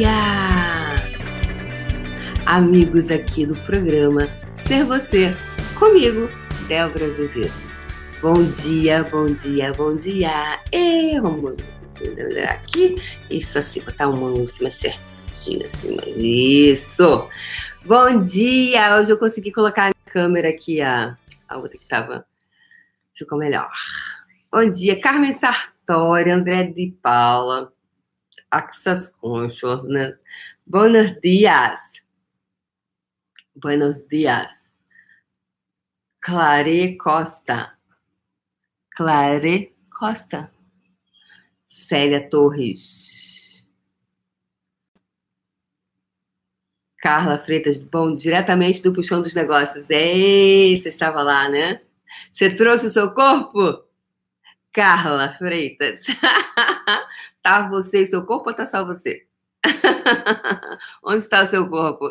dia! Amigos aqui do programa Ser Você, comigo, Débora Azevedo. Bom dia, bom dia, bom dia! E vamos aqui, isso assim, botar uma mão em cima certinho, assim, isso! Bom dia! Hoje eu consegui colocar a câmera aqui, a, a outra que tava, ficou melhor. Bom dia, Carmen Sartori, André de Paula, Conchos, né? Buenos dias. Buenos dias. Clare Costa. Clare Costa. Célia Torres. Carla Freitas, bom, diretamente do Puxão dos Negócios. Ei, você estava lá, né? Você trouxe o seu corpo? Carla Freitas. tá você e seu corpo ou tá só você? Onde está o seu corpo?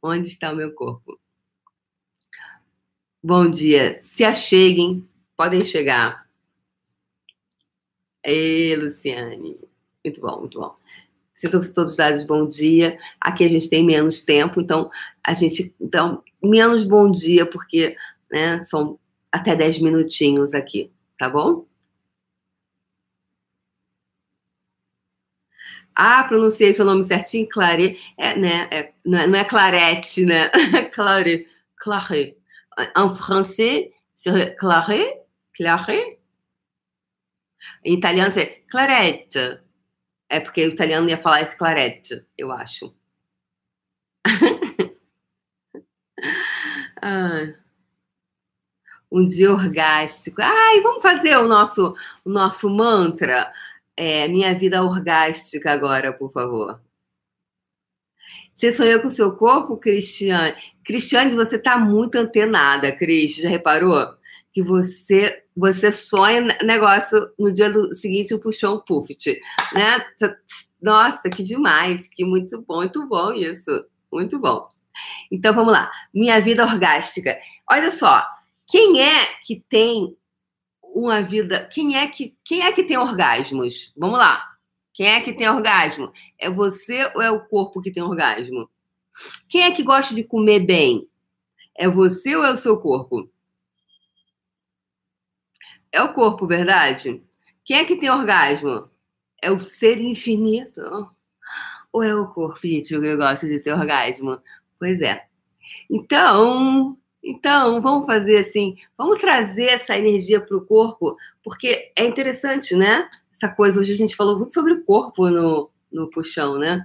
Onde está o meu corpo? Bom dia. Se acheguem, podem chegar. Ei, Luciane. Muito bom, muito bom. Sinto todos dados bom dia. Aqui a gente tem menos tempo, então a gente. Então, menos bom dia, porque né, são até 10 minutinhos aqui tá bom? Ah, pronunciei seu nome certinho, Clare. É, né? É, não, é, não é Clarette, né? Clare. Clare. En français, c'est Clare. Clare. Em italiano, é Clarette. É porque o italiano ia falar esse Clarette, eu acho. ah um dia orgástico. Ai, vamos fazer o nosso, o nosso mantra. É, minha vida orgástica agora, por favor. Você sonhou com o seu corpo, Cristiane? Cristiane, você está muito antenada, Cris. Já reparou? Que você você sonha negócio no dia do seguinte o puxão um né? Nossa, que demais, que muito bom, muito bom isso, muito bom. Então vamos lá, minha vida orgástica. Olha só, quem é que tem uma vida? Quem é que quem é que tem orgasmos? Vamos lá. Quem é que tem orgasmo? É você ou é o corpo que tem orgasmo? Quem é que gosta de comer bem? É você ou é o seu corpo? É o corpo, verdade? Quem é que tem orgasmo? É o ser infinito? Ou é o corpo que gosta de ter orgasmo? Pois é. Então, então, vamos fazer assim, vamos trazer essa energia para o corpo, porque é interessante, né? Essa coisa, hoje a gente falou muito sobre o corpo no, no puxão, né?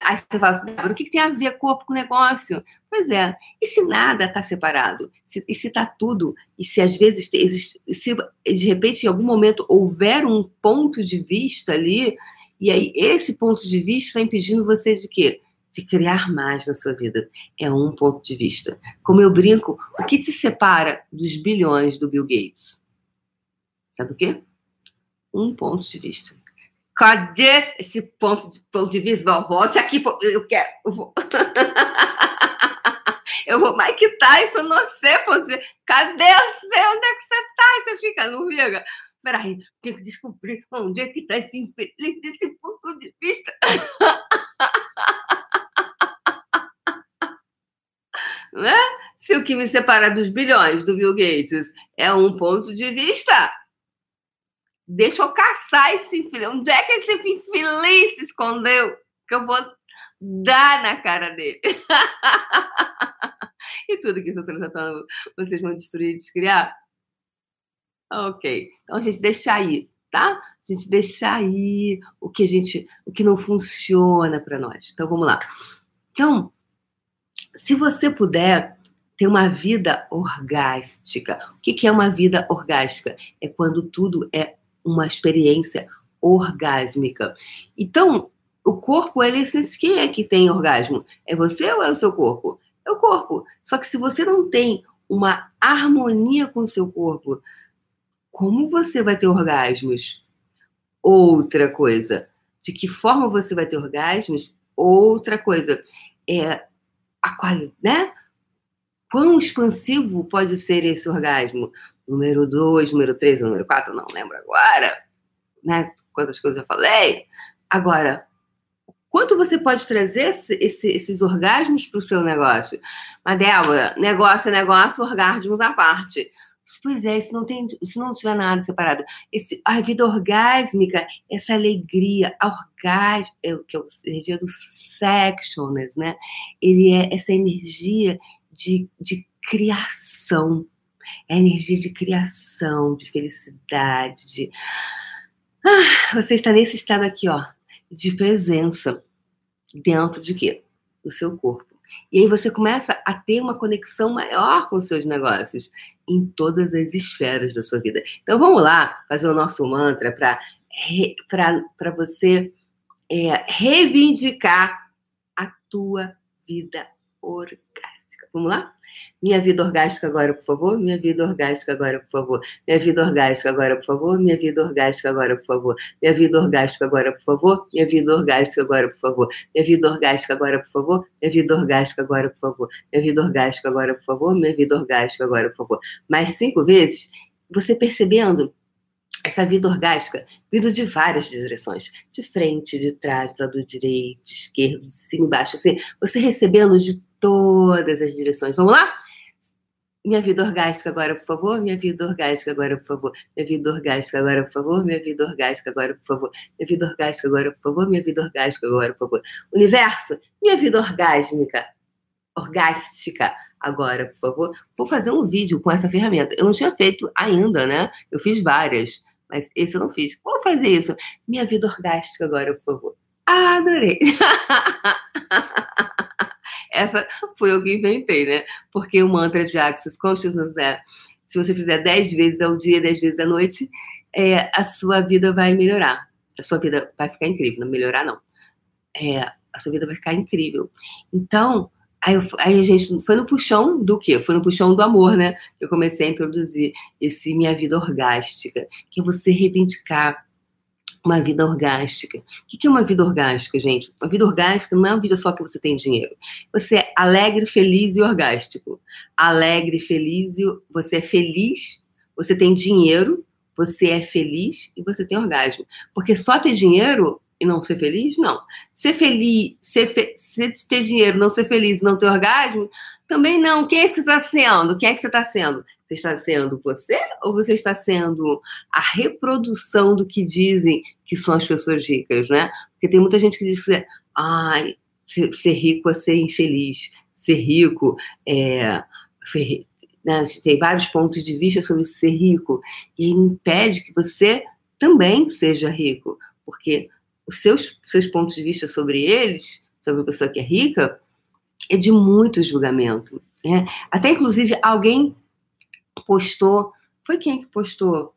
Aí você fala assim, o que, tem a ver corpo com negócio? Pois é, e se nada está separado? Se, e se está tudo? E se às vezes, se de repente em algum momento houver um ponto de vista ali, e aí esse ponto de vista está impedindo você de quê? De criar mais na sua vida. É um ponto de vista. Como eu brinco, o que te separa dos bilhões do Bill Gates? Sabe o quê? Um ponto de vista. Cadê esse ponto de, ponto de vista? Volte aqui, eu quero. Eu vou, eu vou Mike Tyson, não sei, ponto. Cadê você? Onde é que você está? Você fica, não fica? Peraí, tenho que descobrir onde é que está esse infeliz desse ponto de vista. né? Se o que me separa dos bilhões do Bill Gates é um ponto de vista, deixa eu caçar esse infeliz. Onde é que esse infeliz se escondeu? Que eu vou dar na cara dele. e tudo que isso tratando, vocês vão destruir e descriar? Ok. Então a gente deixa aí, tá? A gente deixa aí o que a gente, o que não funciona para nós. Então vamos lá. Então, se você puder ter uma vida orgástica. O que é uma vida orgástica? É quando tudo é uma experiência orgásmica. Então, o corpo, ele, quem é que tem orgasmo? É você ou é o seu corpo? É o corpo. Só que se você não tem uma harmonia com o seu corpo, como você vai ter orgasmos? Outra coisa. De que forma você vai ter orgasmos? Outra coisa. É a qualidade, né? Quão expansivo pode ser esse orgasmo? Número 2, número 3, número 4, não lembro agora, né? Quantas coisas eu falei. Agora, Quanto você pode trazer esse, esse, esses orgasmos para o seu negócio? Mas, Débora, negócio é negócio, orgasmo da parte. Pois é, se não, tem, se não tiver nada separado, esse, a vida orgásmica, essa alegria, orgasmo, é, que é a energia do sexualness, né? Ele é essa energia de, de criação, é energia de criação, de felicidade, de. Ah, você está nesse estado aqui, ó, de presença dentro de quê? Do seu corpo. E aí você começa a ter uma conexão maior com os seus negócios em todas as esferas da sua vida. Então vamos lá fazer o nosso mantra para você é, reivindicar a tua vida orgástica. Vamos lá? Minha vida orgástica agora, por favor. Minha vida orgástica agora, por favor. Minha vida orgástica agora, por favor. Minha vida orgástica agora, por favor. Minha vida orgástica agora, por favor. Minha vida orgástica agora, por favor. Minha vida orgástica agora, por favor. Minha vida orgástica agora, por favor. Minha vida orgástica agora, por favor. Minha vida orgástica agora, por favor. Mais cinco vezes, você percebendo essa vida orgástica, vindo de várias direções, de frente, de trás, do lado direito, esquerdo, de cima e embaixo, assim, você recebendo de todas as direções. Vamos lá? Minha vida orgástica agora, por favor. Minha vida orgástica agora, por favor. Minha vida orgástica agora, por favor. Minha vida orgástica agora, por favor. Minha vida orgástica agora, por favor. Minha vida orgástica agora, por favor. Universo, minha vida orgásmica, orgástica agora, por favor. Vou fazer um vídeo com essa ferramenta. Eu não tinha feito ainda, né? Eu fiz várias, mas esse eu não fiz. Vou fazer isso. Minha vida orgástica agora, por favor. Ah, adorei. Essa foi eu que inventei, né? Porque o mantra de Access Consciousness é: se você fizer 10 vezes ao dia, 10 vezes à noite, é, a sua vida vai melhorar. A sua vida vai ficar incrível. Não melhorar, não. É, a sua vida vai ficar incrível. Então, aí, eu, aí, a gente foi no puxão do quê? Foi no puxão do amor, né? Eu comecei a introduzir esse minha vida orgástica, que é você reivindicar uma vida orgástica. O que é uma vida orgástica, gente? Uma vida orgástica não é uma vida só que você tem dinheiro. Você é alegre, feliz e orgástico. Alegre, feliz e você é feliz, você tem dinheiro, você é feliz e você tem orgasmo. Porque só ter dinheiro e não ser feliz, não. Ser feliz, ser fe... ter dinheiro, não ser feliz e não ter orgasmo, também não. Quem é que você está sendo? Quem é que você está sendo? Você está sendo você ou você está sendo a reprodução do que dizem que são as pessoas ricas, né? Porque tem muita gente que diz que ai, ser, rico é ser infeliz, ser rico é. Né? Tem vários pontos de vista sobre ser rico e impede que você também seja rico, porque os seus, seus pontos de vista sobre eles, sobre a pessoa que é rica, é de muito julgamento. Né? Até, inclusive, alguém postou. Foi quem que postou?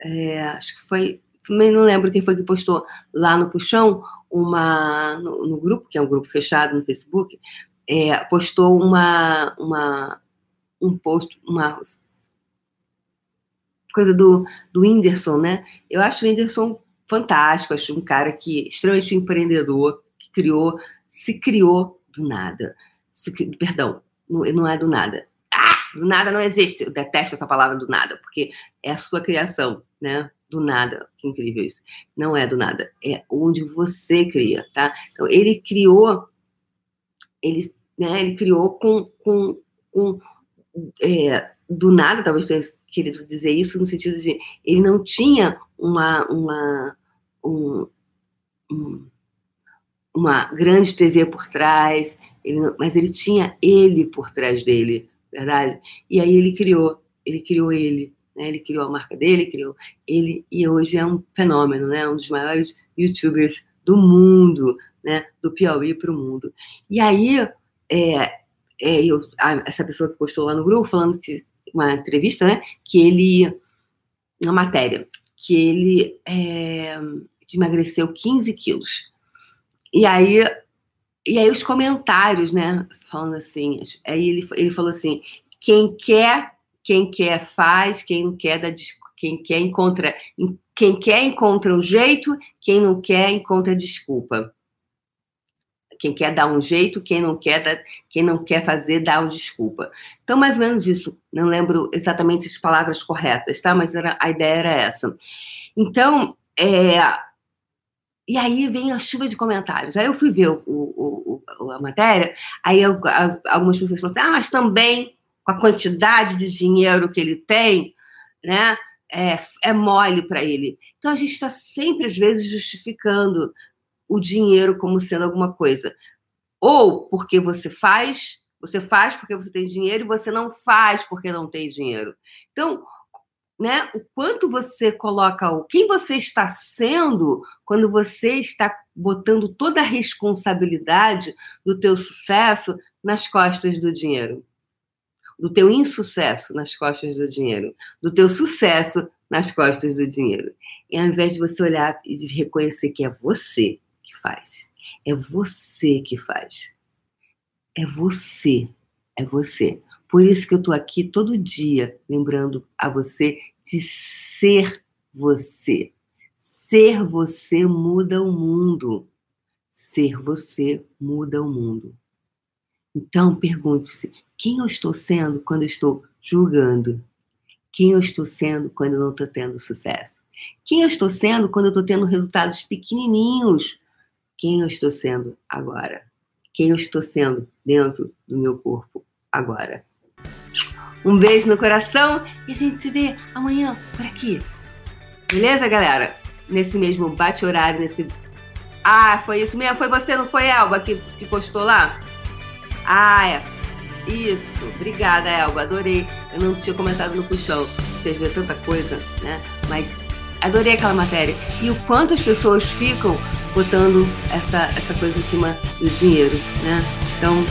É, acho que foi. Não lembro quem foi que postou lá no Puxão, uma, no, no grupo, que é um grupo fechado no Facebook, é, postou uma, uma, um post, uma coisa do, do Whindersson, né? Eu acho o Whindersson fantástico, acho um cara que extremamente empreendedor, que criou, se criou do nada. Se, perdão, não, não é do nada. Do nada não existe. Eu detesto essa palavra do nada, porque é a sua criação, né? Do nada. Que incrível isso. Não é do nada. É onde você cria, tá? Então, ele criou. Ele, né, ele criou com. com, com é, do nada, talvez tenha querido dizer isso, no sentido de ele não tinha uma. uma um, um, uma grande TV por trás, ele, mas ele tinha ele por trás dele, verdade? E aí ele criou, ele criou ele, né? Ele criou a marca dele, criou ele e hoje é um fenômeno, né? Um dos maiores YouTubers do mundo, né? Do Piauí para o mundo. E aí, é, é, eu, a, essa pessoa que postou lá no grupo falando que uma entrevista, né? Que ele, uma matéria, que ele é, emagreceu 15 quilos. E aí e aí os comentários, né? Falando assim, aí ele, ele falou assim: quem quer, quem quer faz, quem quer dá quem quer encontra, quem quer encontra um jeito, quem não quer encontra desculpa. Quem quer dar um jeito, quem não quer, dá, quem não quer fazer, dá uma desculpa. Então, mais ou menos isso. Não lembro exatamente as palavras corretas, tá? Mas era, a ideia era essa. Então, é, e aí vem a chuva de comentários. Aí eu fui ver o, o, o, a matéria, aí eu, algumas pessoas falaram assim: ah, mas também com a quantidade de dinheiro que ele tem, né? É, é mole para ele. Então a gente está sempre, às vezes, justificando o dinheiro como sendo alguma coisa. Ou porque você faz, você faz porque você tem dinheiro e você não faz porque não tem dinheiro. Então, né, o quanto você coloca o quem você está sendo quando você está botando toda a responsabilidade do teu sucesso nas costas do dinheiro do teu insucesso nas costas do dinheiro, do teu sucesso nas costas do dinheiro. E ao invés de você olhar e reconhecer que é você que faz, é você que faz. É você, é você. Por isso que eu estou aqui todo dia lembrando a você de ser você. Ser você muda o mundo. Ser você muda o mundo. Então pergunte-se: quem eu estou sendo quando eu estou julgando? Quem eu estou sendo quando eu não estou tendo sucesso? Quem eu estou sendo quando eu estou tendo resultados pequenininhos? Quem eu estou sendo agora? Quem eu estou sendo dentro do meu corpo agora? Um beijo no coração e a gente se vê amanhã por aqui. Beleza, galera? Nesse mesmo bate-horário, nesse. Ah, foi isso mesmo? Foi você, não foi, Elba, que, que postou lá? Ah, é. Isso, obrigada, Elba, adorei. Eu não tinha comentado no puxão, vocês vê tanta coisa, né? Mas adorei aquela matéria. E o quanto as pessoas ficam botando essa, essa coisa em cima do dinheiro, né? Então,